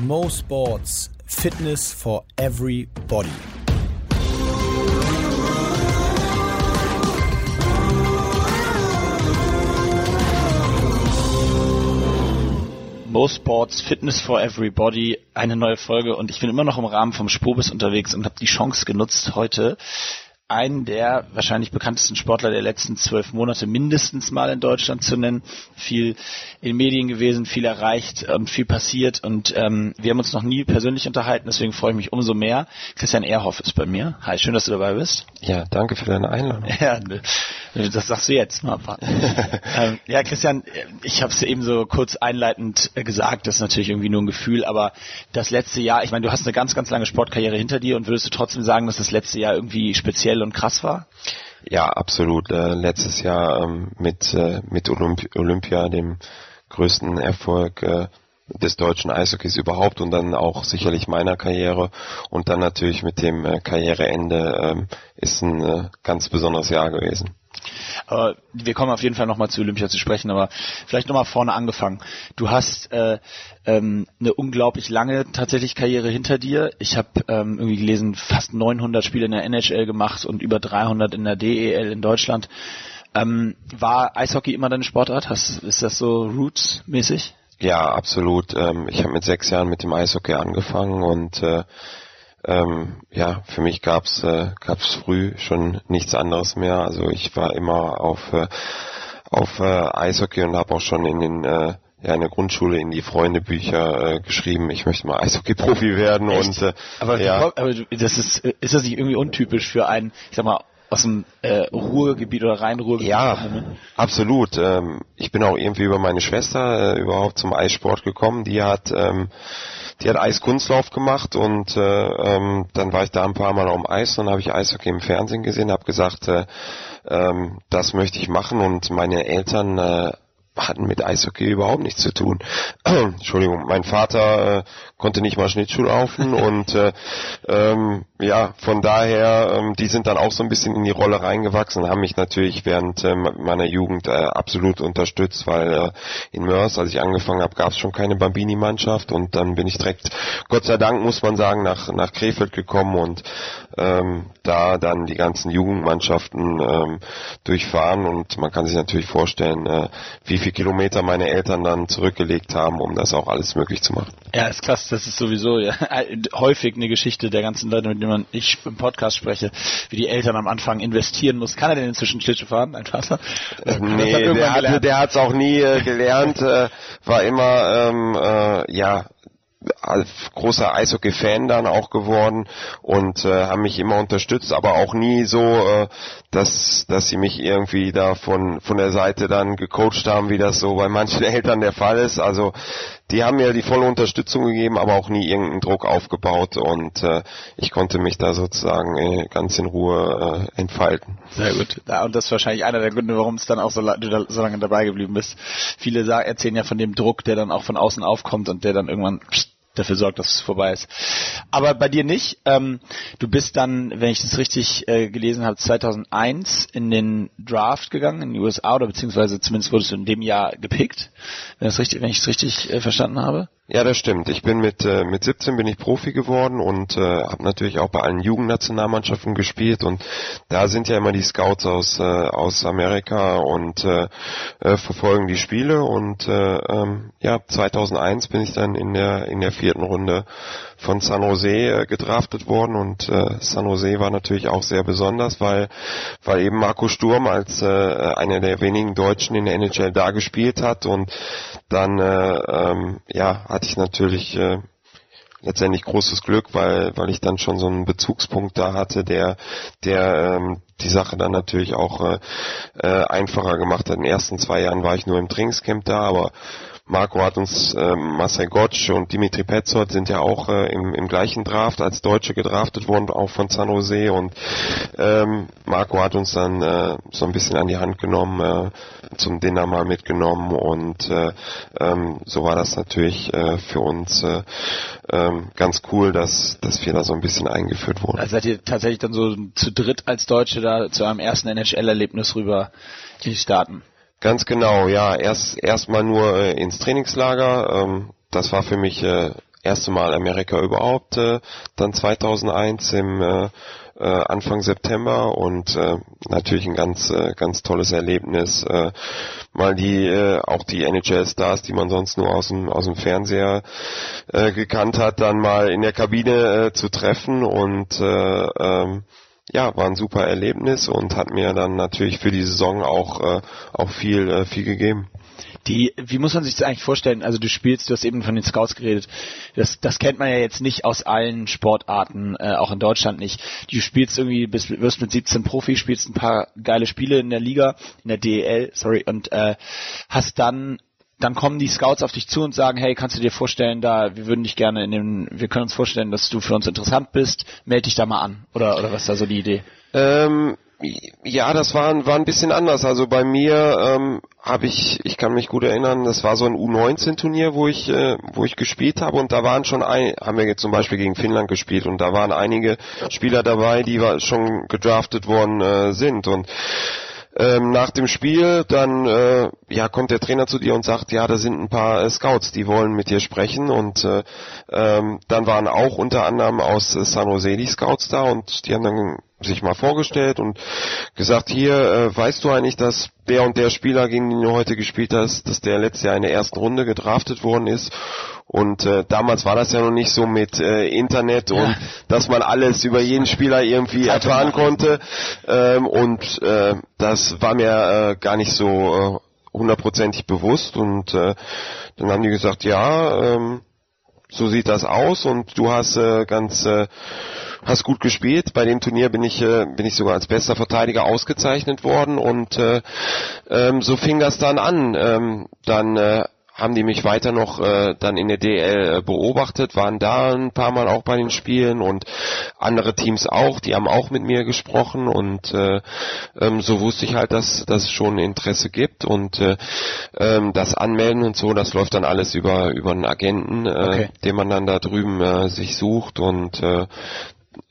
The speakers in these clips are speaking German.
Mo Sports Fitness for Everybody. Mo Sports Fitness for Everybody, eine neue Folge und ich bin immer noch im Rahmen vom Spobis unterwegs und habe die Chance genutzt, heute einen der wahrscheinlich bekanntesten Sportler der letzten zwölf Monate mindestens mal in Deutschland zu nennen. Viel in Medien gewesen, viel erreicht und viel passiert und ähm, wir haben uns noch nie persönlich unterhalten, deswegen freue ich mich umso mehr. Christian Ehrhoff ist bei mir. Hi, schön, dass du dabei bist. Ja, danke für deine Einladung. Ja, ne, das sagst du jetzt mal. ähm, ja, Christian, ich habe es eben so kurz einleitend gesagt, das ist natürlich irgendwie nur ein Gefühl, aber das letzte Jahr, ich meine, du hast eine ganz, ganz lange Sportkarriere hinter dir und würdest du trotzdem sagen, dass das letzte Jahr irgendwie speziell und krass war? Ja, absolut. Äh, letztes Jahr ähm, mit, äh, mit Olymp Olympia, dem größten Erfolg äh, des deutschen Eishockeys überhaupt und dann auch sicherlich meiner Karriere und dann natürlich mit dem äh, Karriereende ähm, ist ein äh, ganz besonderes Jahr gewesen. Aber wir kommen auf jeden Fall nochmal zu Olympia zu sprechen, aber vielleicht nochmal vorne angefangen. Du hast äh, ähm, eine unglaublich lange tatsächlich Karriere hinter dir. Ich habe ähm, irgendwie gelesen, fast 900 Spiele in der NHL gemacht und über 300 in der DEL in Deutschland. Ähm, war Eishockey immer deine Sportart? Hast, ist das so Roots-mäßig? Ja, absolut. Ähm, ich habe mit sechs Jahren mit dem Eishockey angefangen und äh, ähm, ja, für mich gab's äh, gab's früh schon nichts anderes mehr. Also ich war immer auf äh, auf äh, Eishockey und habe auch schon in den äh, ja in der Grundschule in die Freundebücher äh, geschrieben, ich möchte mal Eishockey-Profi werden Echt? und äh, aber, ja. aber das ist ist das nicht irgendwie untypisch für einen, ich sag mal aus dem äh, Ruhrgebiet oder Rhein-Ruhrgebiet? Ja, ne? absolut. Ähm, ich bin auch irgendwie über meine Schwester äh, überhaupt zum Eissport gekommen. Die hat ähm, die hat Eiskunstlauf gemacht und äh, ähm, dann war ich da ein paar Mal auf dem Eis und habe ich Eishockey im Fernsehen gesehen, habe gesagt, äh, ähm, das möchte ich machen und meine Eltern äh, hatten mit Eishockey überhaupt nichts zu tun. Entschuldigung, mein Vater äh, konnte nicht mal Schnittschuh laufen und äh, ähm, ja, von daher, ähm, die sind dann auch so ein bisschen in die Rolle reingewachsen, haben mich natürlich während äh, meiner Jugend äh, absolut unterstützt, weil äh, in Mörs, als ich angefangen habe, gab es schon keine Bambini-Mannschaft und dann bin ich direkt, Gott sei Dank muss man sagen, nach, nach Krefeld gekommen und ähm, da dann die ganzen Jugendmannschaften ähm, durchfahren und man kann sich natürlich vorstellen, äh, wie viele Kilometer meine Eltern dann zurückgelegt haben, um das auch alles möglich zu machen. Ja, ist krass, das ist sowieso ja, häufig eine Geschichte der ganzen Leute, mit denen man ich im Podcast spreche, wie die Eltern am Anfang investieren muss. Kann er denn inzwischen Schlittschuh fahren, dein Vater? Äh, nee, der hat der hat's auch nie äh, gelernt, äh, war immer ähm, äh, ja großer Eishockey-Fan dann auch geworden und äh, haben mich immer unterstützt, aber auch nie so, äh, dass dass sie mich irgendwie da von von der Seite dann gecoacht haben, wie das so bei manchen Eltern der Fall ist. Also die haben mir die volle Unterstützung gegeben, aber auch nie irgendeinen Druck aufgebaut und äh, ich konnte mich da sozusagen äh, ganz in Ruhe äh, entfalten. Sehr gut. Ja, und das ist wahrscheinlich einer der Gründe, warum es dann auch so, du da so lange dabei geblieben bist. Viele sagen, erzählen ja von dem Druck, der dann auch von außen aufkommt und der dann irgendwann dafür sorgt, dass es vorbei ist. Aber bei dir nicht. Ähm, du bist dann, wenn ich das richtig äh, gelesen habe, 2001 in den Draft gegangen in die USA oder beziehungsweise zumindest wurdest du in dem Jahr gepickt, wenn, das richtig, wenn ich es richtig äh, verstanden habe. Ja, das stimmt. Ich bin mit äh, mit 17 bin ich Profi geworden und äh, habe natürlich auch bei allen Jugendnationalmannschaften gespielt und da sind ja immer die Scouts aus äh, aus Amerika und äh, äh, verfolgen die Spiele und äh, ähm, ja 2001 bin ich dann in der in der vierten Runde von San Jose äh, gedraftet worden und äh, San Jose war natürlich auch sehr besonders, weil weil eben Marco Sturm als äh, einer der wenigen Deutschen in der NHL da gespielt hat und dann äh, ähm, ja hatte ich natürlich äh, letztendlich großes Glück, weil weil ich dann schon so einen Bezugspunkt da hatte, der der ähm, die Sache dann natürlich auch äh, äh, einfacher gemacht hat. In den ersten zwei Jahren war ich nur im Trainingscamp da, aber Marco hat uns, äh, Marcel Gottsch und Dimitri Petzold sind ja auch äh, im, im gleichen Draft als Deutsche gedraftet worden, auch von San Jose und ähm, Marco hat uns dann äh, so ein bisschen an die Hand genommen, äh, zum Dinner mal mitgenommen und äh, ähm, so war das natürlich äh, für uns äh, ähm, ganz cool, dass, dass wir da so ein bisschen eingeführt wurden. Also seid ihr tatsächlich dann so zu dritt als Deutsche da zu einem ersten NHL-Erlebnis rüber in die Staaten? Ganz genau, ja. Erst erstmal nur äh, ins Trainingslager. Ähm, das war für mich äh, erste Mal Amerika überhaupt, äh, dann 2001 im äh, äh, Anfang September und äh, natürlich ein ganz äh, ganz tolles Erlebnis äh, mal die äh, auch die NHL Stars die man sonst nur aus dem aus dem Fernseher äh, gekannt hat dann mal in der Kabine äh, zu treffen und äh, ähm, ja, war ein super Erlebnis und hat mir dann natürlich für die Saison auch äh, auch viel äh, viel gegeben. Die, wie muss man sich das eigentlich vorstellen? Also du spielst, du hast eben von den Scouts geredet. Das, das kennt man ja jetzt nicht aus allen Sportarten, äh, auch in Deutschland nicht. Du spielst irgendwie, bist, wirst mit 17 Profi, spielst ein paar geile Spiele in der Liga, in der DEL, sorry, und äh, hast dann dann kommen die Scouts auf dich zu und sagen, hey, kannst du dir vorstellen, da, wir würden dich gerne in den, wir können uns vorstellen, dass du für uns interessant bist, melde dich da mal an. Oder, oder was ist da so die Idee? Ähm, ja, das war, war ein bisschen anders. Also bei mir ähm, habe ich, ich kann mich gut erinnern, das war so ein U19-Turnier, wo ich, äh, wo ich gespielt habe und da waren schon ein, haben wir jetzt zum Beispiel gegen Finnland gespielt und da waren einige Spieler dabei, die schon gedraftet worden äh, sind und ähm, nach dem Spiel dann äh, ja kommt der Trainer zu dir und sagt ja da sind ein paar äh, Scouts die wollen mit dir sprechen. Und äh, ähm, dann waren auch unter anderem aus äh, San Jose die Scouts da und die haben dann sich mal vorgestellt und gesagt, hier, äh, weißt du eigentlich, dass der und der Spieler, gegen den du heute gespielt hast, dass der letztes Jahr in der ersten Runde gedraftet worden ist. Und äh, damals war das ja noch nicht so mit äh, Internet und ja. dass man alles über jeden Spieler irgendwie erfahren konnte. Ähm, und äh, das war mir äh, gar nicht so äh, hundertprozentig bewusst. Und äh, dann haben die gesagt, ja, ähm, so sieht das aus und du hast äh, ganz äh, hast gut gespielt. Bei dem Turnier bin ich äh, bin ich sogar als bester Verteidiger ausgezeichnet worden und äh, ähm, so fing das dann an. Ähm, dann äh, haben die mich weiter noch äh, dann in der DL äh, beobachtet, waren da ein paar Mal auch bei den Spielen und andere Teams auch, die haben auch mit mir gesprochen und äh, ähm, so wusste ich halt, dass, dass es schon Interesse gibt und äh, ähm, das Anmelden und so, das läuft dann alles über über einen Agenten, äh, okay. den man dann da drüben äh, sich sucht und äh,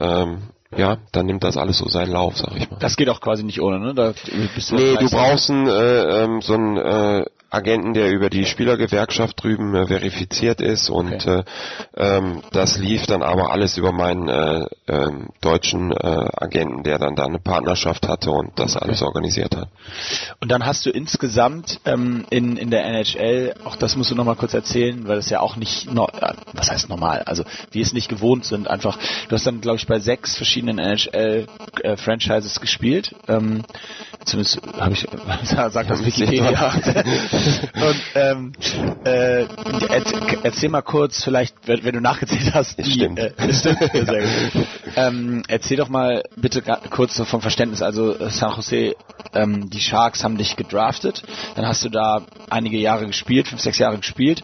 ähm, ja, dann nimmt das alles so seinen Lauf, sag ich mal. Das geht auch quasi nicht ohne, ne? Da bist du nee, du brauchst ein, äh, ähm, so ein äh, Agenten, der über die Spielergewerkschaft drüben äh, verifiziert ist und okay. äh, ähm, das lief dann aber alles über meinen äh, äh, deutschen äh, Agenten, der dann da eine Partnerschaft hatte und das okay. alles organisiert hat. Und dann hast du insgesamt ähm, in, in der NHL, auch das musst du nochmal kurz erzählen, weil das ja auch nicht, no, äh, was heißt normal, also wir es nicht gewohnt sind, einfach, du hast dann glaube ich bei sechs verschiedenen NHL-Franchises äh, gespielt, ähm, zumindest habe ich, sagt das Wikipedia. Und ähm, äh, erzähl mal kurz, vielleicht, wenn, du nachgezählt hast, die, stimmt. Äh, stimmt. Ja. Ähm, erzähl doch mal bitte kurz vom Verständnis. Also San Jose, ähm, die Sharks haben dich gedraftet, dann hast du da einige Jahre gespielt, fünf, sechs Jahre gespielt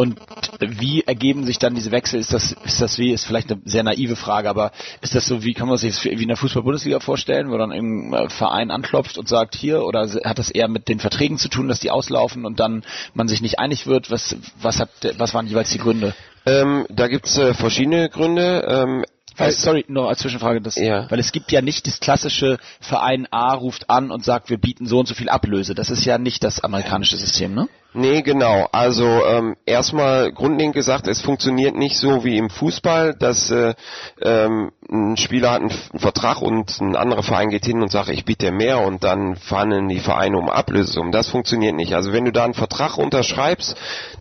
und wie ergeben sich dann diese Wechsel? Ist das, ist das wie, ist vielleicht eine sehr naive Frage, aber ist das so, wie kann man sich das wie in der Fußball-Bundesliga vorstellen, wo dann ein Verein anklopft und sagt hier, oder hat das eher mit den Verträgen zu tun, dass die auslaufen und dann man sich nicht einig wird? Was, was hat, was waren jeweils die Gründe? Ähm, da gibt's äh, verschiedene Gründe. Ähm, weil, sorry, nur als Zwischenfrage, das, ja. weil es gibt ja nicht das klassische Verein A ruft an und sagt, wir bieten so und so viel Ablöse. Das ist ja nicht das amerikanische System, ne? Nee, genau. Also ähm, erstmal grundlegend gesagt, es funktioniert nicht so wie im Fußball, dass äh, ähm, ein Spieler hat einen Vertrag und ein anderer Verein geht hin und sagt, ich biete mehr und dann verhandeln die Vereine um Ablösung. Das funktioniert nicht. Also wenn du da einen Vertrag unterschreibst,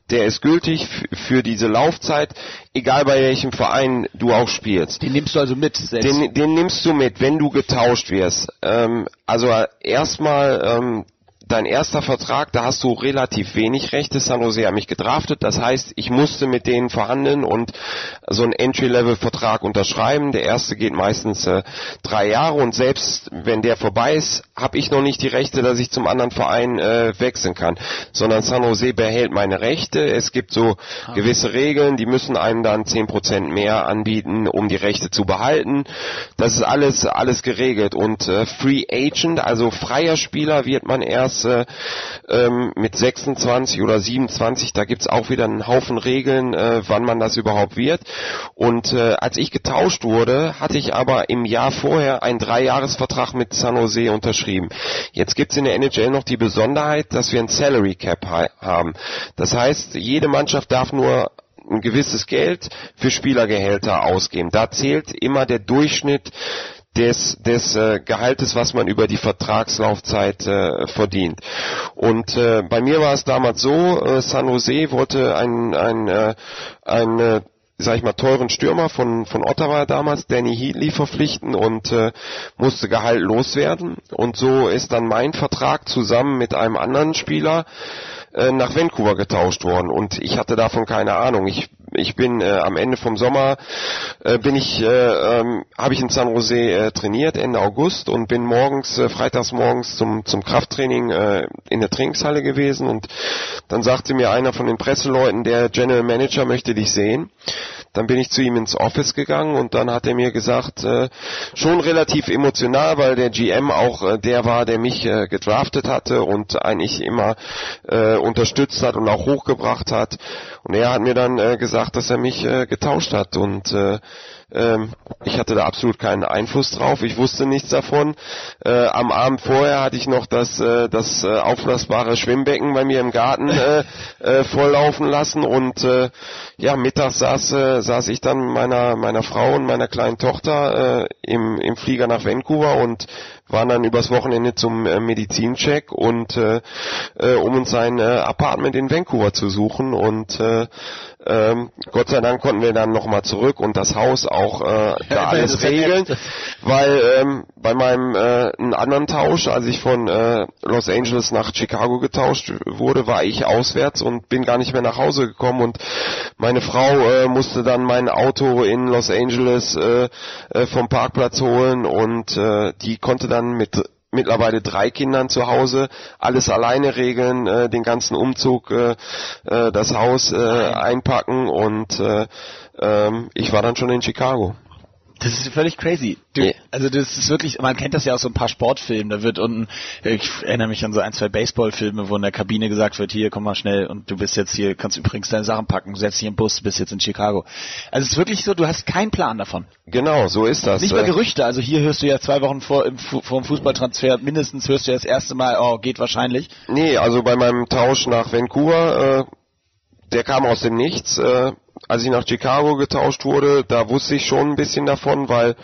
der ist gültig für diese Laufzeit, egal bei welchem Verein du auch spielst. Den nimmst du also mit? Selbst. Den, den nimmst du mit, wenn du getauscht wirst. Ähm, also erstmal ähm, dein erster Vertrag, da hast du relativ wenig Rechte. San Jose hat mich gedraftet. Das heißt, ich musste mit denen verhandeln und so einen Entry-Level-Vertrag unterschreiben. Der erste geht meistens äh, drei Jahre und selbst wenn der vorbei ist, habe ich noch nicht die Rechte, dass ich zum anderen Verein äh, wechseln kann. Sondern San Jose behält meine Rechte. Es gibt so ah. gewisse Regeln, die müssen einem dann zehn Prozent mehr anbieten, um die Rechte zu behalten. Das ist alles, alles geregelt. Und äh, Free Agent, also freier Spieler wird man erst äh, ähm, mit 26 oder 27, da gibt's auch wieder einen Haufen Regeln, äh, wann man das überhaupt wird. Und äh, als ich getauscht wurde, hatte ich aber im Jahr vorher einen Dreijahresvertrag mit San Jose unterschrieben. Jetzt gibt's in der NHL noch die Besonderheit, dass wir ein Salary Cap ha haben. Das heißt, jede Mannschaft darf nur ein gewisses Geld für Spielergehälter ausgeben. Da zählt immer der Durchschnitt des, des äh, Gehaltes, was man über die Vertragslaufzeit äh, verdient. Und äh, bei mir war es damals so, äh, San Jose wollte ein, ein, äh, ein äh, sag ich mal, teuren Stürmer von, von Ottawa damals, Danny Heatley, verpflichten und äh, musste Gehalt loswerden. Und so ist dann mein Vertrag zusammen mit einem anderen Spieler äh, nach Vancouver getauscht worden. Und ich hatte davon keine Ahnung. Ich ich bin äh, am Ende vom Sommer äh, bin ich äh, ähm, habe ich in San Jose äh, trainiert Ende August und bin morgens äh, freitags morgens zum zum Krafttraining äh, in der Trainingshalle gewesen und dann sagte mir einer von den Presseleuten der General Manager möchte dich sehen dann bin ich zu ihm ins Office gegangen und dann hat er mir gesagt, äh, schon relativ emotional, weil der GM auch äh, der war, der mich äh, gedraftet hatte und eigentlich immer äh, unterstützt hat und auch hochgebracht hat. Und er hat mir dann äh, gesagt, dass er mich äh, getauscht hat und äh, ähm, ich hatte da absolut keinen Einfluss drauf. Ich wusste nichts davon. Äh, am Abend vorher hatte ich noch das, äh, das äh, auflassbare Schwimmbecken bei mir im Garten äh, äh, volllaufen lassen und äh, ja, mittags saß, äh, saß ich dann meiner meiner Frau und meiner kleinen Tochter äh, im, im Flieger nach Vancouver und waren dann übers Wochenende zum äh, Medizincheck und äh, äh, um uns ein äh, Apartment in Vancouver zu suchen und äh, ähm, Gott sei Dank konnten wir dann nochmal zurück und das Haus auch äh, da alles regeln, weil ähm, bei meinem äh, einen anderen Tausch, als ich von äh, Los Angeles nach Chicago getauscht wurde, war ich auswärts und bin gar nicht mehr nach Hause gekommen. Und meine Frau äh, musste dann mein Auto in Los Angeles äh, äh, vom Parkplatz holen. Und äh, die konnte dann mit mittlerweile drei Kindern zu Hause, alles alleine regeln, äh, den ganzen Umzug, äh, äh, das Haus äh, einpacken. Und äh, ähm, ich war dann schon in Chicago. Das ist völlig crazy. Du, yeah. Also das ist wirklich, man kennt das ja aus so ein paar Sportfilmen, da wird unten, ich erinnere mich an so ein, zwei Baseballfilme, wo in der Kabine gesagt wird, hier, komm mal schnell und du bist jetzt hier, kannst übrigens deine Sachen packen, setz dich im Bus, bist jetzt in Chicago. Also es ist wirklich so, du hast keinen Plan davon. Genau, so ist das. Nicht mal Gerüchte, also hier hörst du ja zwei Wochen vor, im, vor dem Fußballtransfer, mindestens hörst du ja das erste Mal, oh, geht wahrscheinlich. Nee, also bei meinem Tausch nach Vancouver, äh, der kam aus dem Nichts, äh, als ich nach Chicago getauscht wurde, da wusste ich schon ein bisschen davon, weil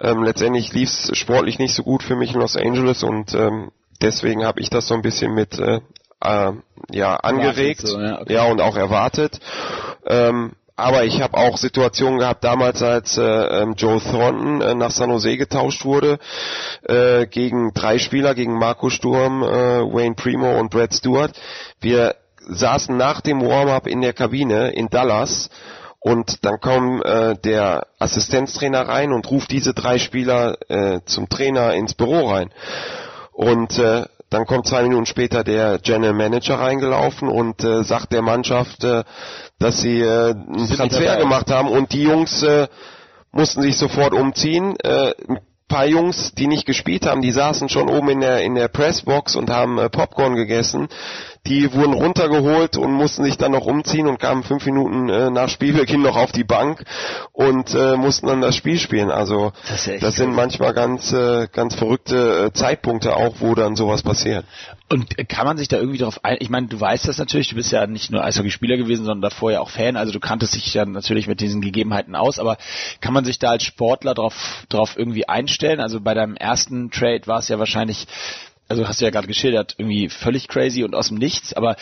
ähm, letztendlich lief es sportlich nicht so gut für mich in Los Angeles und ähm, deswegen habe ich das so ein bisschen mit äh, äh, ja angeregt, so, ja, okay. ja, und auch erwartet. Ähm, aber ich habe auch Situationen gehabt damals, als äh, ähm, Joe Thornton äh, nach San Jose getauscht wurde äh, gegen drei Spieler, gegen Marco Sturm, äh, Wayne Primo und Brad Stewart. Wir saßen nach dem Warm-up in der Kabine in Dallas und dann kommt äh, der Assistenztrainer rein und ruft diese drei Spieler äh, zum Trainer ins Büro rein. Und äh, dann kommt zwei Minuten später der General Manager reingelaufen und äh, sagt der Mannschaft, äh, dass sie äh, einen Transfer gemacht haben und die Jungs äh, mussten sich sofort umziehen. Äh, paar Jungs, die nicht gespielt haben, die saßen schon oben in der in der Pressbox und haben äh, Popcorn gegessen. Die wurden runtergeholt und mussten sich dann noch umziehen und kamen fünf Minuten äh, nach Spielbeginn noch auf die Bank und äh, mussten dann das Spiel spielen. Also das, das sind manchmal ganz äh, ganz verrückte äh, Zeitpunkte auch, wo dann sowas passiert. Und kann man sich da irgendwie darauf ein? Ich meine, du weißt das natürlich, du bist ja nicht nur Eishockeyspieler gewesen, sondern davor ja auch Fan, also du kanntest dich ja natürlich mit diesen Gegebenheiten aus, aber kann man sich da als Sportler drauf, drauf irgendwie einstellen? Also bei deinem ersten Trade war es ja wahrscheinlich also hast du ja gerade geschildert, irgendwie völlig crazy und aus dem Nichts, aber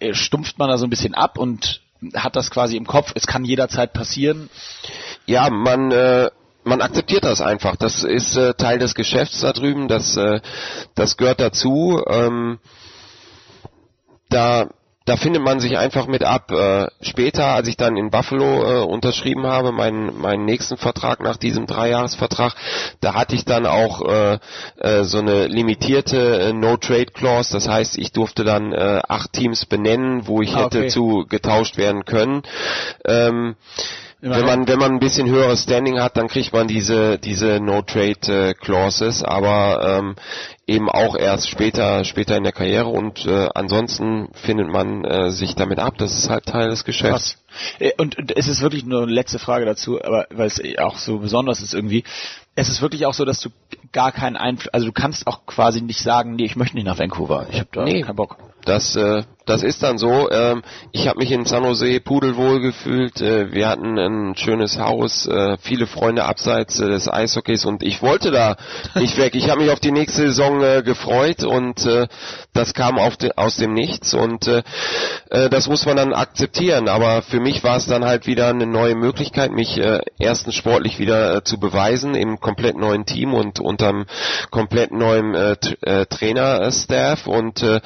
äh, stumpft man da so ein bisschen ab und hat das quasi im Kopf, es kann jederzeit passieren? Ja, man, äh, man akzeptiert das einfach. Das ist äh, Teil des Geschäfts da drüben, das, äh, das gehört dazu. Ähm, da da findet man sich einfach mit ab. Äh, später, als ich dann in Buffalo äh, unterschrieben habe, meinen meinen nächsten Vertrag nach diesem Dreijahresvertrag, da hatte ich dann auch äh, äh, so eine limitierte äh, No-Trade-Clause. Das heißt, ich durfte dann äh, acht Teams benennen, wo ich ah, okay. hätte zu getauscht werden können. Ähm, wenn man wenn man ein bisschen höheres Standing hat, dann kriegt man diese diese No Trade äh, Clauses, aber ähm, eben auch erst später später in der Karriere und äh, ansonsten findet man äh, sich damit ab. Das ist halt Teil des Geschäfts. Äh, und, und es ist wirklich nur eine letzte Frage dazu, aber weil es auch so besonders ist irgendwie. Es ist wirklich auch so, dass du gar keinen Einfluss, also du kannst auch quasi nicht sagen, nee, ich möchte nicht nach Vancouver. Ich habe da nee, keinen Bock. Das, äh, das ist dann so. Ähm, ich habe mich in San Jose pudelwohl gefühlt. Äh, wir hatten ein schönes Haus, äh, viele Freunde abseits äh, des Eishockeys und ich wollte da nicht weg. Ich habe mich auf die nächste Saison äh, gefreut und äh, das kam de aus dem Nichts und äh, äh, das muss man dann akzeptieren. Aber für mich war es dann halt wieder eine neue Möglichkeit, mich äh, erstens sportlich wieder äh, zu beweisen im komplett neuen Team und unterm komplett neuen äh, äh, Trainerstaff und äh,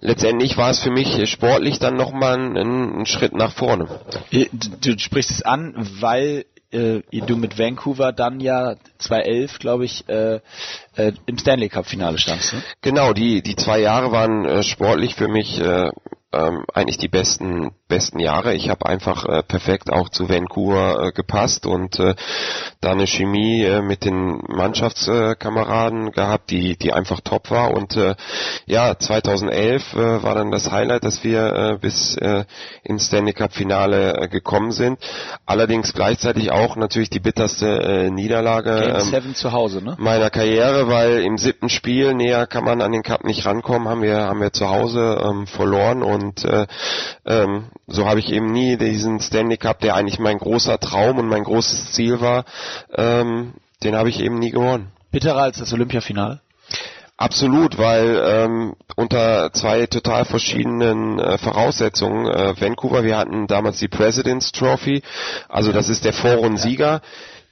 letztendlich war es für mich sportlich dann nochmal ein, ein Schritt nach vorne. Äh, du, du sprichst es an, weil äh, du mit Vancouver dann ja 2011, glaube ich, äh, äh, im Stanley Cup Finale standst. Ne? Genau, die die zwei Jahre waren äh, sportlich für mich äh, ähm, eigentlich die besten besten Jahre. Ich habe einfach äh, perfekt auch zu Vancouver äh, gepasst und äh, da eine Chemie äh, mit den Mannschaftskameraden gehabt, die die einfach top war und äh, ja 2011 äh, war dann das Highlight, dass wir äh, bis äh, ins Stanley Cup Finale äh, gekommen sind. Allerdings gleichzeitig auch natürlich die bitterste äh, Niederlage ähm, zu Hause, ne? meiner Karriere, weil im siebten Spiel näher kann man an den Cup nicht rankommen, haben wir haben wir zu Hause ähm, verloren und äh, ähm, so habe ich eben nie diesen Stanley Cup, der eigentlich mein großer Traum und mein großes Ziel war, ähm, den habe ich eben nie gewonnen. Bitterer als das Olympiafinale? Absolut, weil ähm, unter zwei total verschiedenen äh, Voraussetzungen. Äh, Vancouver, wir hatten damals die President's Trophy, also das ist der Vorrundensieger.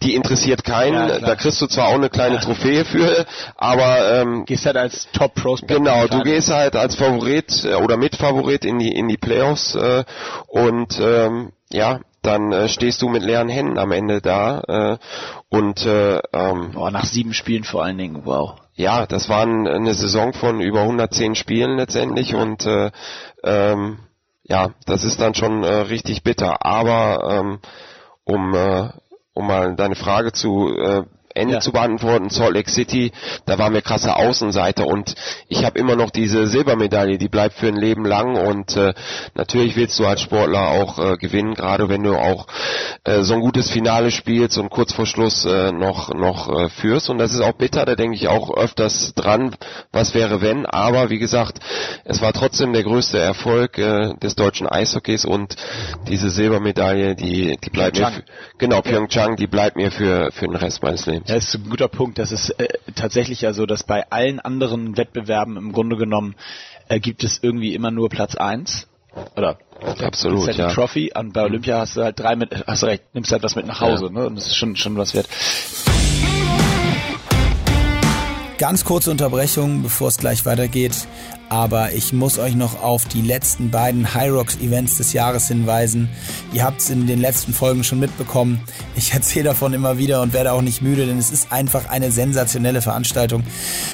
Die interessiert keinen. Ja, da kriegst du zwar auch eine kleine ja. Trophäe für, aber ähm, gehst halt als Top Prospect. Genau, du gehst halt als Favorit äh, oder Mitfavorit in die in die Playoffs äh, und ähm, ja, dann äh, stehst du mit leeren Händen am Ende da äh, und äh, ähm, Boah, nach sieben Spielen vor allen Dingen, wow. Ja, das war eine Saison von über 110 Spielen letztendlich und äh, ähm, ja, das ist dann schon äh, richtig bitter. Aber ähm, um äh, um mal deine Frage zu äh, Ende ja. zu beantworten, Salt Lake City, da waren wir krasse Außenseiter und ich habe immer noch diese Silbermedaille, die bleibt für ein Leben lang und äh, natürlich willst du als Sportler auch äh, gewinnen, gerade wenn du auch äh, so ein gutes Finale spielst und kurz vor Schluss äh, noch noch äh, führst und das ist auch bitter, da denke ich auch öfters dran, was wäre wenn, aber wie gesagt, es war trotzdem der größte Erfolg äh, des deutschen Eishockeys und diese Silbermedaille, die die bleibt Pyeongchang. mir für, genau Pyeongchang, die bleibt mir für für den Rest meines Lebens. Ja, ist ein guter Punkt. Das ist äh, tatsächlich ja so, dass bei allen anderen Wettbewerben im Grunde genommen äh, gibt es irgendwie immer nur Platz eins oder absolut halt ja. Trophy und bei Olympia hast du halt drei mit hast du recht nimmst halt was mit nach Hause ja. ne und das ist schon schon was wert Ganz kurze Unterbrechung, bevor es gleich weitergeht. Aber ich muss euch noch auf die letzten beiden High Rocks Events des Jahres hinweisen. Ihr habt es in den letzten Folgen schon mitbekommen. Ich erzähle davon immer wieder und werde auch nicht müde, denn es ist einfach eine sensationelle Veranstaltung.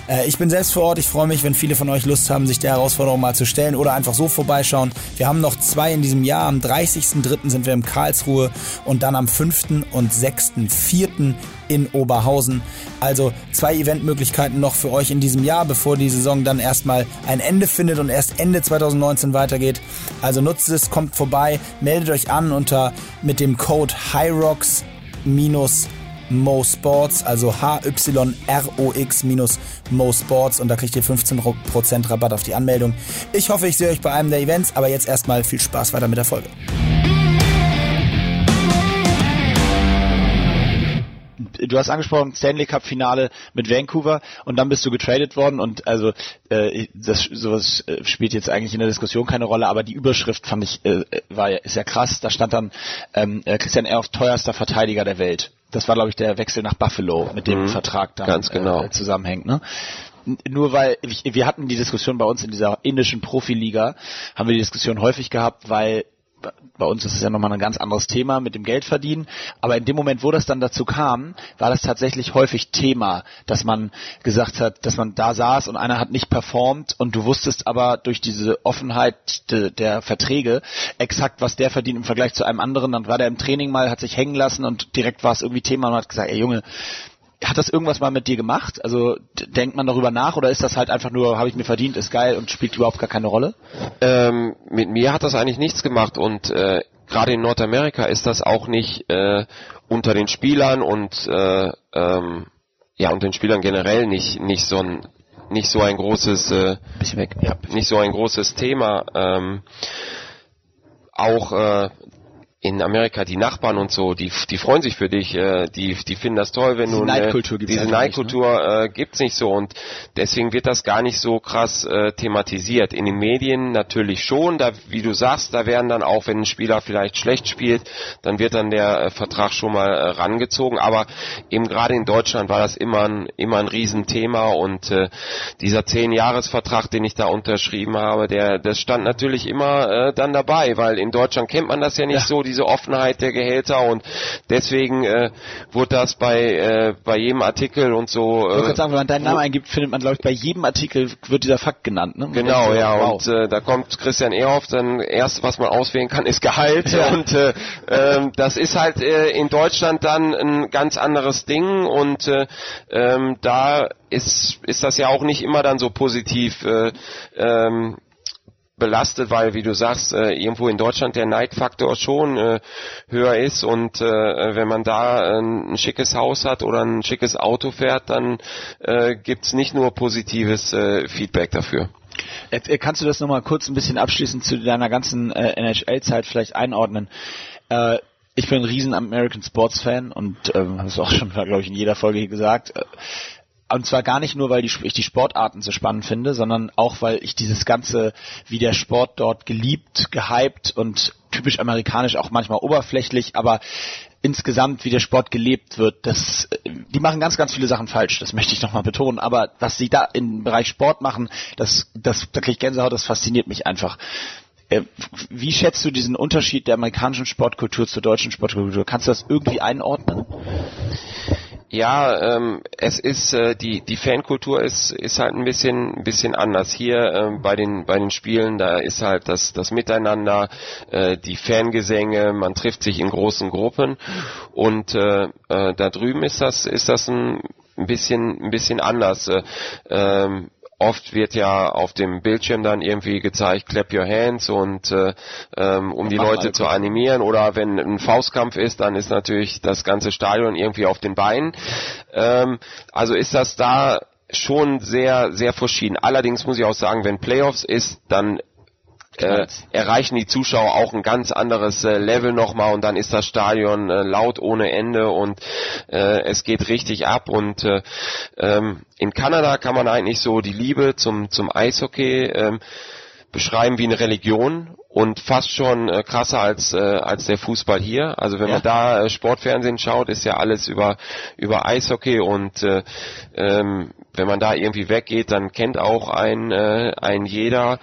Äh, ich bin selbst vor Ort. Ich freue mich, wenn viele von euch Lust haben, sich der Herausforderung mal zu stellen oder einfach so vorbeischauen. Wir haben noch zwei in diesem Jahr. Am 30.03. sind wir in Karlsruhe und dann am 5. und 6.04 in Oberhausen. Also zwei Eventmöglichkeiten noch für euch in diesem Jahr, bevor die Saison dann erstmal ein Ende findet und erst Ende 2019 weitergeht. Also nutzt es, kommt vorbei, meldet euch an unter mit dem Code HYROX Mo Sports, also H-Y-R-O-X minus Mo Sports und da kriegt ihr 15% Rabatt auf die Anmeldung. Ich hoffe, ich sehe euch bei einem der Events, aber jetzt erstmal viel Spaß weiter mit der Folge. Du hast angesprochen, Stanley Cup Finale mit Vancouver und dann bist du getradet worden und also äh, das sowas äh, spielt jetzt eigentlich in der Diskussion keine Rolle, aber die Überschrift fand ich äh, war ja, ist ja krass. Da stand dann ähm, äh, Christian Erf teuerster Verteidiger der Welt. Das war glaube ich der Wechsel nach Buffalo mit dem mhm, Vertrag dann ganz genau. äh, zusammenhängt. Ne? nur weil wir hatten die Diskussion bei uns in dieser indischen Profiliga, haben wir die Diskussion häufig gehabt, weil bei uns ist es ja nochmal ein ganz anderes Thema mit dem Geldverdienen, aber in dem Moment, wo das dann dazu kam, war das tatsächlich häufig Thema, dass man gesagt hat, dass man da saß und einer hat nicht performt und du wusstest aber durch diese Offenheit de, der Verträge exakt, was der verdient im Vergleich zu einem anderen, dann war der im Training mal, hat sich hängen lassen und direkt war es irgendwie Thema und hat gesagt, ey Junge, hat das irgendwas mal mit dir gemacht? Also denkt man darüber nach oder ist das halt einfach nur, habe ich mir verdient, ist geil und spielt überhaupt gar keine Rolle? Ähm, mit mir hat das eigentlich nichts gemacht und äh, gerade in Nordamerika ist das auch nicht äh, unter den Spielern und äh, ähm, ja und den Spielern generell nicht nicht so ein nicht so ein großes, äh, weg. Ja. nicht so ein großes Thema. Ähm, auch äh, in Amerika die Nachbarn und so, die, die freuen sich für dich, äh, die, die finden das toll, wenn Diese du Neidkultur gibt's diese einfach nicht, ne? Neidkultur äh, gibt's nicht so und deswegen wird das gar nicht so krass äh, thematisiert. In den Medien natürlich schon, da wie du sagst, da werden dann auch, wenn ein Spieler vielleicht schlecht spielt, dann wird dann der äh, Vertrag schon mal äh, rangezogen, aber eben gerade in Deutschland war das immer ein immer ein Riesenthema und äh, dieser zehn Jahresvertrag, den ich da unterschrieben habe, der das stand natürlich immer äh, dann dabei, weil in Deutschland kennt man das ja nicht Ja. so diese Offenheit der Gehälter und deswegen äh, wurde das bei äh, bei jedem Artikel und so Ich äh, gerade sagen, wenn man deinen Namen eingibt, findet man, glaube ich, bei jedem Artikel wird dieser Fakt genannt. Ne? Genau, ja, und äh, da kommt Christian Ehrhoff, dann erst, was man auswählen kann, ist Gehalt Ja. und äh, ähm, das ist halt äh, in Deutschland dann ein ganz anderes Ding und äh, ähm, da ist ist das ja auch nicht immer dann so positiv äh, ähm, belastet, weil, wie du sagst, äh, irgendwo in Deutschland der Neidfaktor schon äh, höher ist und äh, wenn man da äh, ein schickes Haus hat oder ein schickes Auto fährt, dann äh, gibt's nicht nur positives äh, Feedback dafür. Jetzt, äh, Kannst du das nochmal kurz ein bisschen abschließend zu deiner ganzen äh, NHL-Zeit vielleicht einordnen? Äh, ich bin ein riesen American Sports Fan und ähm, habe es auch schon, glaube ich, in jeder Folge hier gesagt. Und zwar gar nicht nur, weil ich die Sportarten so spannend finde, sondern auch, weil ich dieses ganze, wie der Sport dort geliebt, gehypt und typisch amerikanisch auch manchmal oberflächlich, aber insgesamt, wie der Sport gelebt wird, das, äh, die machen ganz, ganz viele Sachen falsch, das möchte ich nochmal betonen, aber was sie da im Bereich Sport machen, das, das, da kriege ich Gänsehaut, das fasziniert mich einfach. Äh, Wie schätzt du diesen Unterschied der amerikanischen Sportkultur zur deutschen Sportkultur? Kannst du das irgendwie einordnen? Ja, ähm, es ist äh, die die Fankultur ist ist halt ein bisschen ein bisschen anders hier ähm, bei den bei den Spielen. Da ist halt das das Miteinander, äh, die Fangesänge. Man trifft sich in großen Gruppen und äh, äh, da drüben ist das ist das ein bisschen ein bisschen anders. Äh, ähm, Oft wird ja auf dem Bildschirm dann irgendwie gezeigt, clap your hands und äh, ähm, um die Leute zu animieren oder wenn ein Faustkampf ist, dann ist natürlich das ganze Stadion irgendwie auf den Beinen. Ähm, also ist das da schon sehr, sehr verschieden. Allerdings muss ich auch sagen, wenn Playoffs ist, dann äh, erreichen die Zuschauer auch ein ganz anderes äh, Level nochmal und dann ist das Stadion äh, laut ohne Ende und äh, es geht richtig ab und äh, ähm, in Kanada kann man eigentlich so die Liebe zum zum Eishockey ähm, beschreiben wie eine Religion und fast schon äh, krasser als äh, als der Fußball hier. Also wenn Ja. man da äh, Sportfernsehen schaut, ist ja alles über über Eishockey und äh, ähm, wenn man da irgendwie weggeht, dann kennt auch ein äh, ein jeder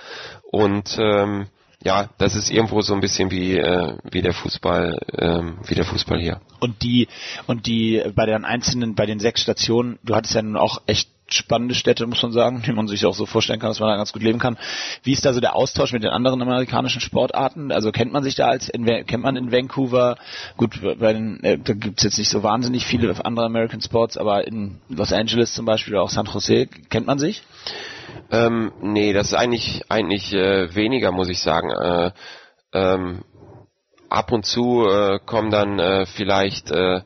und ähm, ja, das ist irgendwo so ein bisschen wie äh, wie der Fußball ähm, wie der Fußball hier. Und die, und die bei den einzelnen, bei den sechs Stationen, du hattest ja nun auch echt spannende Städte, muss man sagen, die man sich auch so vorstellen kann, dass man da ganz gut leben kann. Wie ist da so der Austausch mit den anderen amerikanischen Sportarten? Also kennt man sich da als, in, kennt man in Vancouver, gut, bei den, äh, da gibt's jetzt nicht so wahnsinnig viele andere American Sports, aber in Los Angeles zum Beispiel oder auch San Jose, kennt man sich? Ähm, nee, das ist eigentlich eigentlich äh, weniger, muss ich sagen. Äh, ähm, ab und zu äh, kommen dann äh, vielleicht, äh,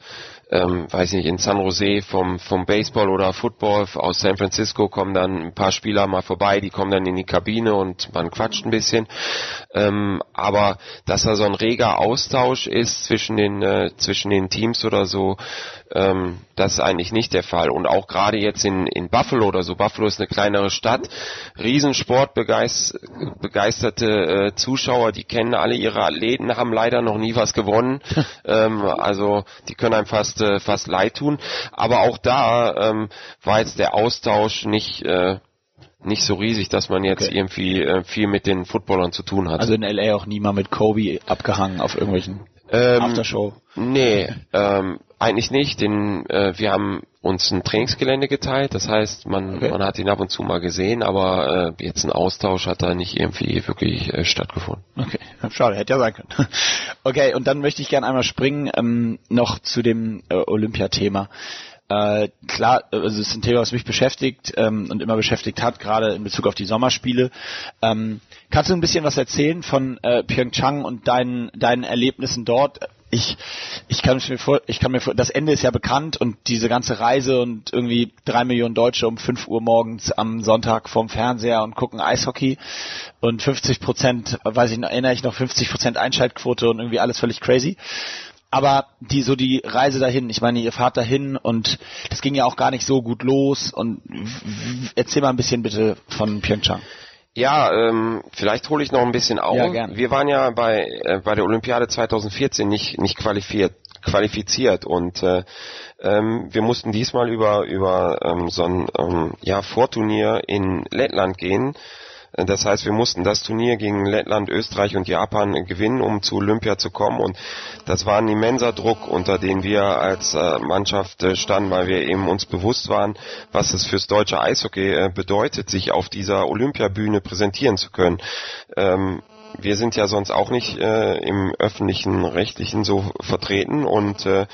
ähm, weiß nicht, in San Jose vom vom Baseball oder Football aus San Francisco kommen dann ein paar Spieler mal vorbei, die kommen dann in die Kabine und man quatscht ein bisschen. Ähm, aber dass da so ein reger Austausch ist zwischen den äh, zwischen den Teams oder so, ähm, das ist eigentlich nicht der Fall. Und auch gerade jetzt in, in Buffalo oder so, Buffalo ist eine kleinere Stadt, Riesensport begeisterte äh, Zuschauer, die kennen alle ihre Athleten, haben leider noch nie was gewonnen. ähm, also die können einem fast äh, fast leid tun. Aber auch da ähm, war jetzt der Austausch nicht äh, nicht so riesig, dass man jetzt Okay. irgendwie äh, viel mit den Footballern zu tun hat. Also in LA auch nie mal mit Kobe abgehangen auf irgendwelchen ähm, Aftershow. Nee, ähm, eigentlich nicht. Den, äh, wir haben uns ein Trainingsgelände geteilt, das heißt, man, Okay. man hat ihn ab und zu mal gesehen, aber äh, jetzt ein Austausch hat da nicht irgendwie wirklich äh, stattgefunden. Okay, schade, hätte ja sein können. Okay, und dann möchte ich gerne einmal springen ähm, noch zu dem äh, Olympiathema. Äh, klar, äh, also es ist ein Thema, was mich beschäftigt ähm, und immer beschäftigt hat, gerade in Bezug auf die Sommerspiele. Ähm, kannst du ein bisschen was erzählen von äh, Pyeongchang und deinen, deinen Erlebnissen dort? Ich, ich kann mir vor, ich kann mir vor, das Ende ist ja bekannt und diese ganze Reise und irgendwie drei Millionen Deutsche um fünf Uhr morgens am Sonntag vorm Fernseher und gucken Eishockey und 50 Prozent, weiß ich, erinnere ich noch 50 Prozent Einschaltquote und irgendwie alles völlig crazy. Aber die, so die Reise dahin, ich meine, ihr fahrt dahin und das ging ja auch gar nicht so gut los und erzähl mal ein bisschen bitte von Pyeongchang. Ja, ähm, vielleicht hole ich noch ein bisschen auf. Ja. Wir waren ja bei äh, bei der Olympiade 2014 nicht nicht qualifiziert qualifiziert und äh, ähm, wir mussten diesmal über über ähm, so ein ähm, ja Vorturnier in Lettland gehen das heißt, wir mussten das Turnier gegen Lettland, Österreich und Japan gewinnen, um zu Olympia zu kommen. Und das war ein immenser Druck, unter dem wir als äh, Mannschaft äh, standen, weil wir eben uns bewusst waren, was es fürs deutsche Eishockey äh, bedeutet, sich auf dieser Olympiabühne präsentieren zu können. Ähm, wir sind ja sonst auch nicht im öffentlichen rechtlichen so vertreten und äh,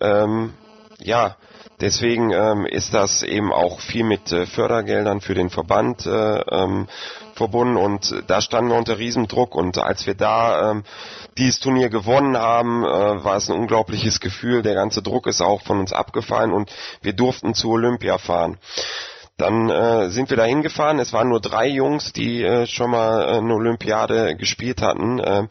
ähm, ja, Deswegen ähm, ist das eben auch viel mit äh, Fördergeldern für den Verband äh, ähm, verbunden und da standen wir unter Riesendruck und als wir da ähm, dieses Turnier gewonnen haben, äh, war es ein unglaubliches Gefühl. Der ganze Druck ist auch von uns abgefallen und wir durften zu Olympia fahren. Dann äh, sind wir da hingefahren. Es waren nur drei Jungs, die äh, schon mal äh, eine Olympiade gespielt hatten. Äh,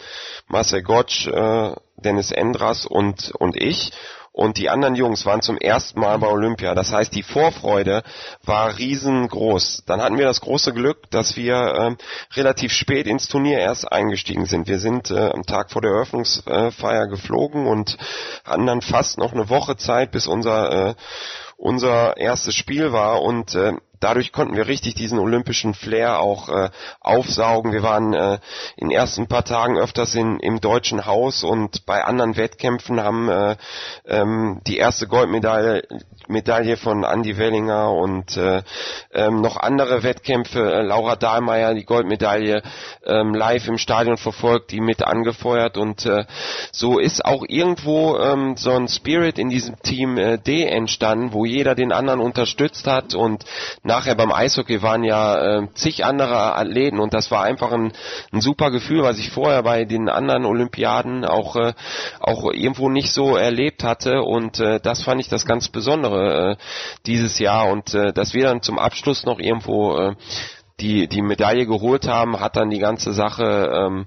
Marcel Gottsch, äh, Dennis Endras und, und ich und die anderen Jungs waren zum ersten Mal bei Olympia. Das heißt, die Vorfreude war riesengroß. Dann hatten wir das große Glück, dass wir ähm, relativ spät ins Turnier erst eingestiegen sind. Wir sind äh, am Tag vor der Eröffnungsfeier geflogen und hatten dann fast noch eine Woche Zeit, bis unser äh, unser erstes Spiel war und äh, dadurch konnten wir richtig diesen olympischen Flair auch äh, aufsaugen. Wir waren äh, in den ersten paar Tagen öfters in, im deutschen Haus und bei anderen Wettkämpfen haben äh, ähm, die erste Goldmedaille Medaille von Andy Wellinger und äh, ähm, noch andere Wettkämpfe. Äh, Laura Dahlmeier die Goldmedaille ähm, live im Stadion verfolgt, die mit angefeuert und äh, so ist auch irgendwo ähm, so ein Spirit in diesem Team äh, D entstanden, wo jeder den anderen unterstützt hat und nachher beim Eishockey waren ja äh, zig andere Athleten und das war einfach ein, ein super Gefühl, was ich vorher bei den anderen Olympiaden auch äh, auch irgendwo nicht so erlebt hatte und äh, das fand ich das ganz Besondere äh, dieses Jahr und äh, dass wir dann zum Abschluss noch irgendwo äh, die die Medaille geholt haben, hat dann die ganze Sache ähm,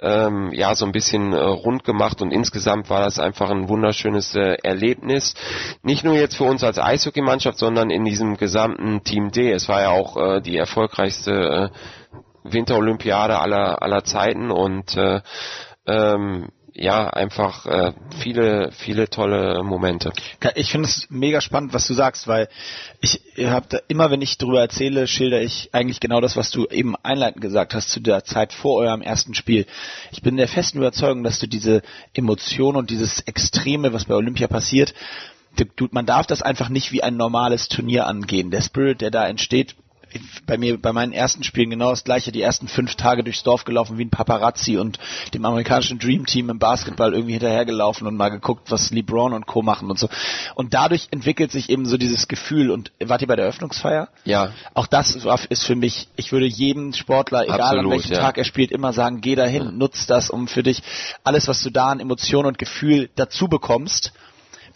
ähm, ja so ein bisschen äh, rund gemacht und insgesamt war das einfach ein wunderschönes äh, Erlebnis. Nicht nur jetzt für uns als Eishockeymannschaft, sondern in diesem gesamten Team D. Es war ja auch äh, die erfolgreichste äh, Winterolympiade aller aller Zeiten und äh, ähm, ja, einfach äh, viele, viele tolle Momente. Ich finde es mega spannend, was du sagst, weil ich habe immer, wenn ich darüber erzähle, schilder ich eigentlich genau das, was du eben einleitend gesagt hast zu der Zeit vor eurem ersten Spiel. Ich bin der festen Überzeugung, dass du diese Emotion und dieses Extreme, was bei Olympia passiert, man darf das einfach nicht wie ein normales Turnier angehen. Der Spirit, der da entsteht, bei mir bei meinen ersten Spielen genau das gleiche, die ersten fünf Tage durchs Dorf gelaufen wie ein Paparazzi und dem amerikanischen Dream Team im Basketball irgendwie hinterhergelaufen und mal geguckt, was LeBron und Co. machen und so. Und dadurch entwickelt sich eben so dieses Gefühl und wart ihr bei der Eröffnungsfeier? Ja. Auch das ist für mich, ich würde jedem Sportler, egal Absolut, an welchem ja. Tag er spielt, immer sagen, geh dahin, ja. nutz das, um für dich alles, was du da an Emotionen und Gefühl dazu bekommst,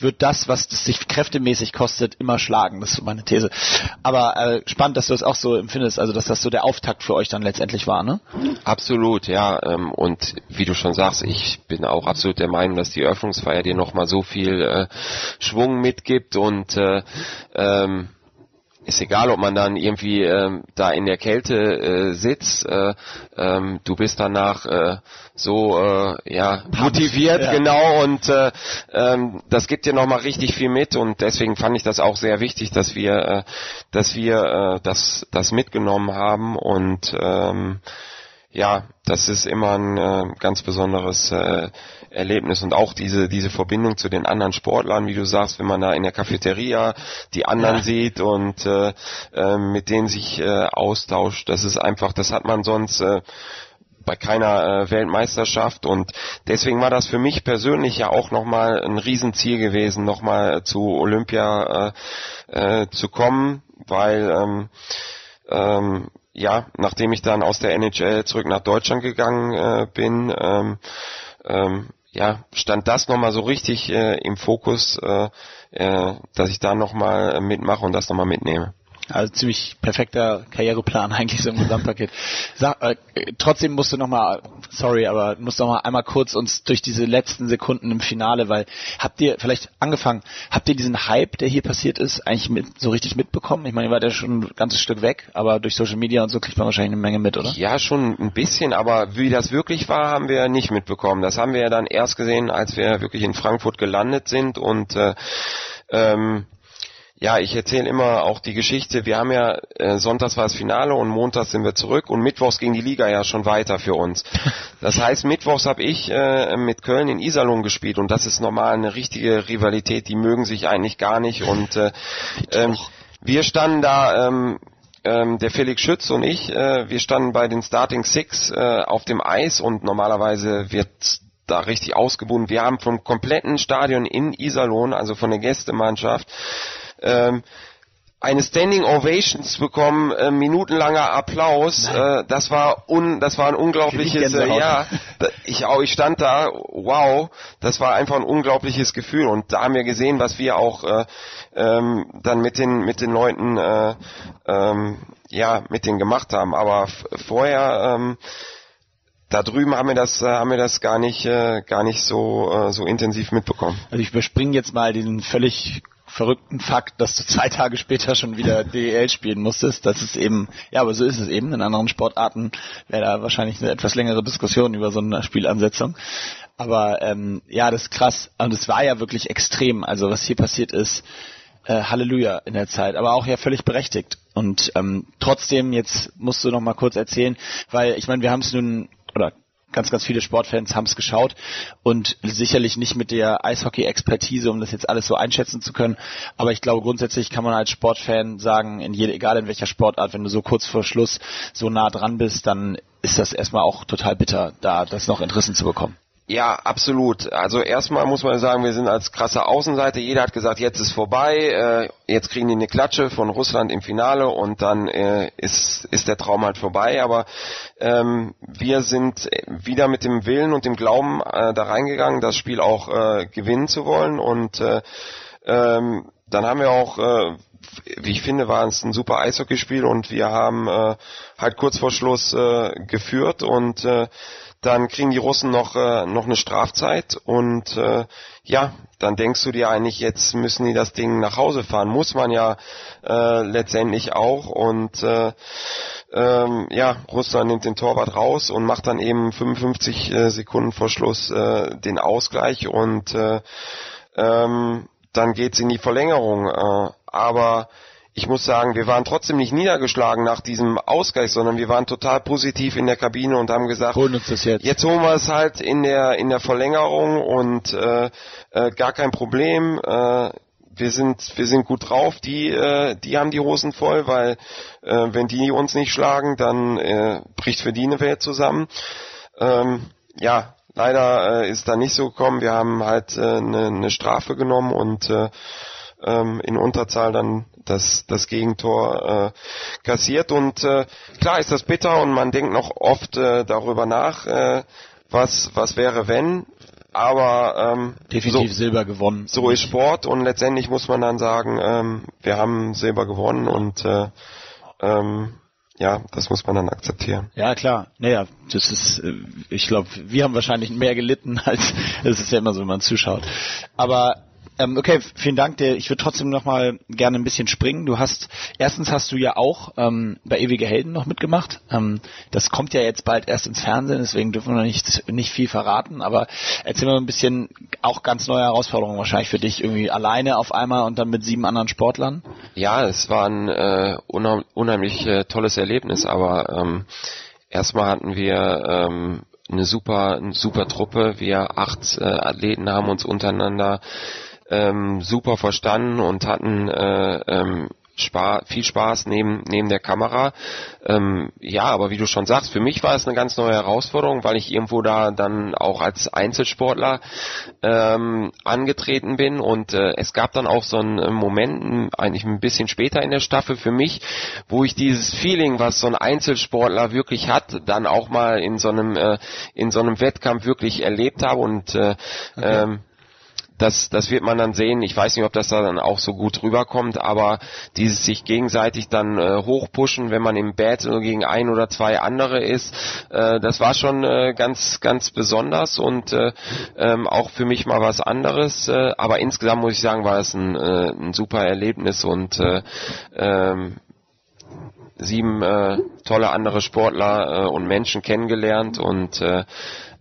wird das, was es sich kräftemäßig kostet, immer schlagen. Das ist so meine These. Aber äh, spannend, dass du das auch so empfindest, also dass das so der Auftakt für euch dann letztendlich war, ne? Absolut, ja. Ähm, und wie du schon sagst, ich bin auch absolut der Meinung, dass die Eröffnungsfeier dir nochmal so viel äh, Schwung mitgibt und äh, ähm, ist egal, ob man dann irgendwie ähm, da in der Kälte äh, sitzt, äh, ähm, du bist danach äh, so äh, ja motiviert, ja. genau, und äh, ähm, das gibt dir nochmal richtig viel mit und deswegen fand ich das auch sehr wichtig, dass wir, äh, dass wir äh, das, das mitgenommen haben und ähm, ja, das ist immer ein äh, ganz besonderes äh, Erlebnis und auch diese diese Verbindung zu den anderen Sportlern, wie du sagst, wenn man da in der Cafeteria die anderen ja. sieht und äh, äh, mit denen sich äh, austauscht, das ist einfach, das hat man sonst äh, bei keiner äh, Weltmeisterschaft und deswegen war das für mich persönlich ja auch nochmal ein Riesenziel gewesen, nochmal zu Olympia äh, äh, zu kommen, weil ähm, ähm, ja, nachdem ich dann aus der NHL zurück nach Deutschland gegangen äh, bin, ähm, ähm, ja, stand das nochmal so richtig äh, im Fokus, äh, äh, dass ich da nochmal mitmache und das nochmal mitnehme. Also ziemlich perfekter Karriereplan eigentlich so im Gesamtpaket. Sag, äh, trotzdem musst du nochmal, sorry, aber musst du noch mal einmal kurz uns durch diese letzten Sekunden im Finale, weil habt ihr vielleicht angefangen, habt ihr diesen Hype, der hier passiert ist, eigentlich mit, so richtig mitbekommen? Ich meine, ihr wart ja schon ein ganzes Stück weg, aber durch Social Media und so kriegt man wahrscheinlich eine Menge mit, oder? Ja, schon ein bisschen, aber wie das wirklich war, haben wir nicht mitbekommen. Das haben wir ja dann erst gesehen, als wir wirklich in Frankfurt gelandet sind und äh, ähm, ja, ich erzähle immer auch die Geschichte. Wir haben ja äh, sonntags war das Finale und montags sind wir zurück und mittwochs ging die Liga ja schon weiter für uns. Das heißt, mittwochs habe ich äh, mit Köln in Iserlohn gespielt und das ist normal eine richtige Rivalität. Die mögen sich eigentlich gar nicht und äh, ähm, wir standen da. Ähm, ähm, der Felix Schütz und ich, äh, wir standen bei den Starting Six äh, auf dem Eis und normalerweise wird da richtig ausgebunden. Wir haben vom kompletten Stadion in Iserlohn, also von der Gästemannschaft, ähm, eine Standing Ovations bekommen, äh, minutenlanger Applaus. Äh, das war un, das war ein unglaubliches, äh, ja. Ich auch, ich stand da, wow, das war einfach ein unglaubliches Gefühl und da haben wir gesehen, was wir auch äh, ähm, dann mit den mit den Leuten, äh, ähm, ja, mit denen gemacht haben. Aber vorher ähm, da drüben haben wir das, äh, haben wir das gar nicht, äh, gar nicht so, äh, so intensiv mitbekommen. Also ich überspringe jetzt mal diesen völlig verrückten Fakt, dass du zwei Tage später schon wieder DEL spielen musstest. Das ist eben, ja, aber so ist es eben. In anderen Sportarten wäre da wahrscheinlich eine etwas längere Diskussion über so eine Spielansetzung. Aber ähm, ja, das ist krass. Und es war ja wirklich extrem. Also was hier passiert ist, äh, Halleluja in der Zeit, aber auch ja völlig berechtigt. Und ähm, trotzdem, jetzt musst du noch mal kurz erzählen, weil ich meine, wir haben es nun, ganz, ganz viele Sportfans haben es geschaut und sicherlich nicht mit der Eishockey-Expertise, um das jetzt alles so einschätzen zu können. Aber ich glaube, grundsätzlich kann man als Sportfan sagen, in jede, egal in welcher Sportart, wenn du so kurz vor Schluss so nah dran bist, dann ist das erstmal auch total bitter, da das noch Interessen zu bekommen. Ja, absolut. Also erstmal muss man sagen, wir sind als krasse Außenseite. Jeder hat gesagt, jetzt ist vorbei, äh, jetzt kriegen die eine Klatsche von Russland im Finale und dann äh, ist, ist der Traum halt vorbei. Aber ähm, wir sind wieder mit dem Willen und dem Glauben äh, da reingegangen, das Spiel auch äh, gewinnen zu wollen. Und äh, ähm, dann haben wir auch äh, wie ich finde, war es ein super Eishockeyspiel und wir haben äh, halt kurz vor Schluss äh, geführt und äh, dann kriegen die Russen noch, äh, noch eine Strafzeit und äh, ja, dann denkst du dir eigentlich, jetzt müssen die das Ding nach Hause fahren. Muss man ja äh, letztendlich auch und äh, ähm, ja, Russland nimmt den Torwart raus und macht dann eben 55 äh, Sekunden vor Schluss äh, den Ausgleich und äh, ähm, dann geht's in die Verlängerung. Äh, aber ich muss sagen, wir waren trotzdem nicht niedergeschlagen nach diesem Ausgleich, sondern wir waren total positiv in der Kabine und haben gesagt, holen uns das jetzt. Jetzt holen wir es halt in der in der Verlängerung und äh, äh, gar kein Problem. Äh, wir sind wir sind gut drauf. Die äh, die haben die Hosen voll, weil äh, wenn die uns nicht schlagen, dann äh, bricht für die eine Welt zusammen. Ähm, ja, leider äh, ist da nicht so gekommen. Wir haben halt äh, eine, eine Strafe genommen und äh, ähm, in Unterzahl dann das, das Gegentor äh, kassiert. Und äh, klar ist das bitter und man denkt noch oft äh, darüber nach, äh, was, was wäre wenn. Aber ähm, definitiv so, Silber gewonnen. So ist Sport und letztendlich muss man dann sagen, ähm, wir haben Silber gewonnen und äh, ähm, ja, das muss man dann akzeptieren. Ja, klar. Naja, das ist, äh, ich glaube, wir haben wahrscheinlich mehr gelitten, als es ist ja immer so, wenn man zuschaut. Aber ähm, okay, vielen Dank. Ich würde trotzdem noch mal gerne ein bisschen springen. Du hast erstens hast du ja auch ähm, bei Ewige Helden noch mitgemacht. Ähm, das kommt ja jetzt bald erst ins Fernsehen, deswegen dürfen wir noch nicht nicht viel verraten. Aber erzähl mal ein bisschen auch ganz neue Herausforderungen wahrscheinlich für dich irgendwie alleine auf einmal und dann mit sieben anderen Sportlern. Ja, es war ein äh, unheimlich äh, tolles Erlebnis. Aber ähm, erstmal hatten wir ähm, eine super, eine super Truppe. Wir acht äh, Athleten haben uns untereinander ähm, super verstanden und hatten äh, ähm, Spaß, viel Spaß neben, neben der Kamera. Ähm, ja, aber wie du schon sagst, für mich war es eine ganz neue Herausforderung, weil ich irgendwo da dann auch als Einzelsportler ähm, angetreten bin und äh, es gab dann auch so einen Moment, eigentlich ein bisschen später in der Staffel für mich, wo ich dieses Feeling, was so ein Einzelsportler wirklich hat, dann auch mal in so einem äh, in so einem Wettkampf wirklich erlebt habe und äh, okay. ähm, das, das wird man dann sehen. Ich weiß nicht, ob das da dann auch so gut rüberkommt, aber dieses sich gegenseitig dann äh, hochpushen, wenn man im Battle gegen ein oder zwei andere ist, äh, das war schon äh, ganz, ganz besonders und äh, ähm, auch für mich mal was anderes. Äh, aber insgesamt muss ich sagen, war es ein, äh, ein super Erlebnis und äh, ähm, sieben äh, tolle andere Sportler äh, und Menschen kennengelernt und äh,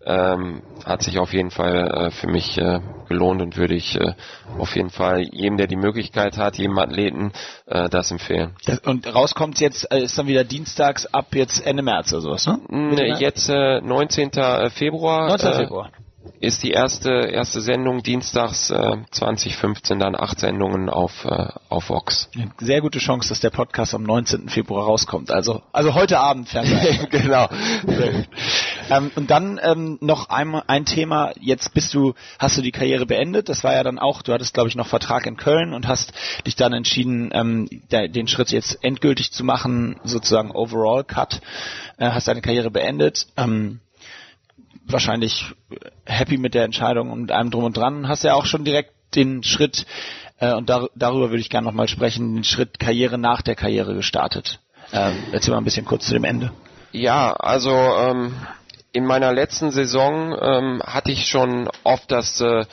ähm, hat sich auf jeden Fall äh, für mich äh, gelohnt und würde ich äh, auf jeden Fall jedem, der die Möglichkeit hat, jedem Athleten, äh, das empfehlen. Das, und rauskommt jetzt, äh, ist dann wieder dienstags ab jetzt Ende März oder sowas, ne? Nee, jetzt äh, 19. Februar. 19. Februar ist die erste erste Sendung dienstags äh, 2015 dann acht Sendungen auf äh, auf Vox. Sehr gute Chance, dass der Podcast am 19. Februar rauskommt. Also also heute Abend Fernsehen. genau. ähm, und dann ähm, noch einmal ein Thema. Jetzt bist du hast du die Karriere beendet. Das war ja dann auch. Du hattest glaube ich noch Vertrag in Köln und hast dich dann entschieden, ähm, der, den Schritt jetzt endgültig zu machen, sozusagen Overall Cut. Äh, hast deine Karriere beendet. Ähm, wahrscheinlich happy mit der Entscheidung und allem drum und dran. Hast ja auch schon direkt den Schritt, äh, und dar darüber würde ich gerne nochmal sprechen, den Schritt Karriere nach der Karriere gestartet. Ähm, erzähl mal ein bisschen kurz zu dem Ende. Ja, also ähm, in meiner letzten Saison ähm, hatte ich schon oft das äh,